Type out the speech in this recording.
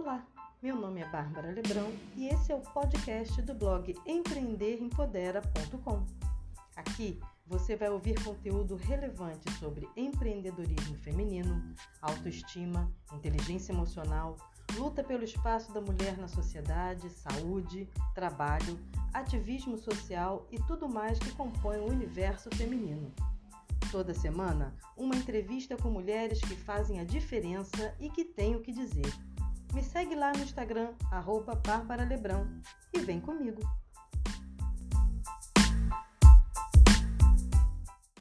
Olá, meu nome é Bárbara Lebrão e esse é o podcast do blog empreenderempodera.com. Aqui você vai ouvir conteúdo relevante sobre empreendedorismo feminino, autoestima, inteligência emocional, luta pelo espaço da mulher na sociedade, saúde, trabalho, ativismo social e tudo mais que compõe o universo feminino. Toda semana, uma entrevista com mulheres que fazem a diferença e que têm o que dizer. Me segue lá no Instagram, arroba Bárbara Lebrão, e vem comigo!